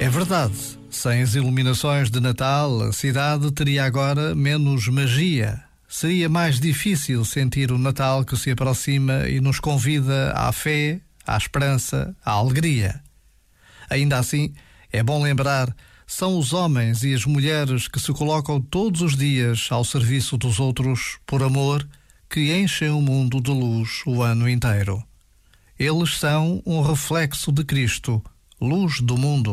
É verdade, sem as iluminações de Natal, a cidade teria agora menos magia. Seria mais difícil sentir o Natal que se aproxima e nos convida à fé, à esperança, à alegria. Ainda assim, é bom lembrar são os homens e as mulheres que se colocam todos os dias ao serviço dos outros por amor que enchem o mundo de luz o ano inteiro. Eles são um reflexo de Cristo, luz do mundo.